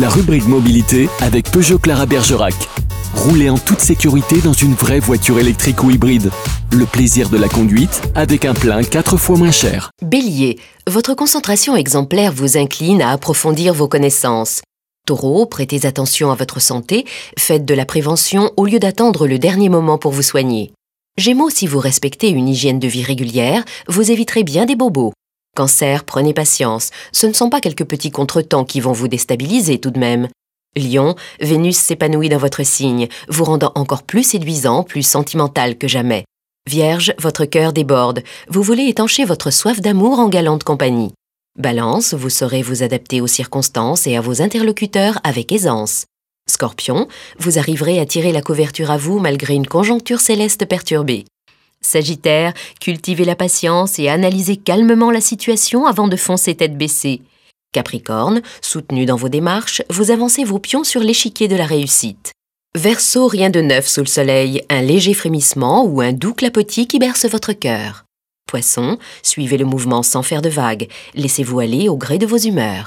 la rubrique mobilité avec Peugeot Clara Bergerac. Roulez en toute sécurité dans une vraie voiture électrique ou hybride. Le plaisir de la conduite avec un plein 4 fois moins cher. Bélier, votre concentration exemplaire vous incline à approfondir vos connaissances. Taureau, prêtez attention à votre santé, faites de la prévention au lieu d'attendre le dernier moment pour vous soigner. Gémeaux, si vous respectez une hygiène de vie régulière, vous éviterez bien des bobos. Cancer, prenez patience, ce ne sont pas quelques petits contretemps qui vont vous déstabiliser tout de même. Lion, Vénus s'épanouit dans votre signe, vous rendant encore plus séduisant, plus sentimental que jamais. Vierge, votre cœur déborde, vous voulez étancher votre soif d'amour en galante compagnie. Balance, vous saurez vous adapter aux circonstances et à vos interlocuteurs avec aisance. Scorpion, vous arriverez à tirer la couverture à vous malgré une conjoncture céleste perturbée. Sagittaire, cultivez la patience et analysez calmement la situation avant de foncer tête baissée. Capricorne, soutenu dans vos démarches, vous avancez vos pions sur l'échiquier de la réussite. Verseau, rien de neuf sous le soleil, un léger frémissement ou un doux clapotis qui berce votre cœur. Poisson, suivez le mouvement sans faire de vagues, laissez-vous aller au gré de vos humeurs.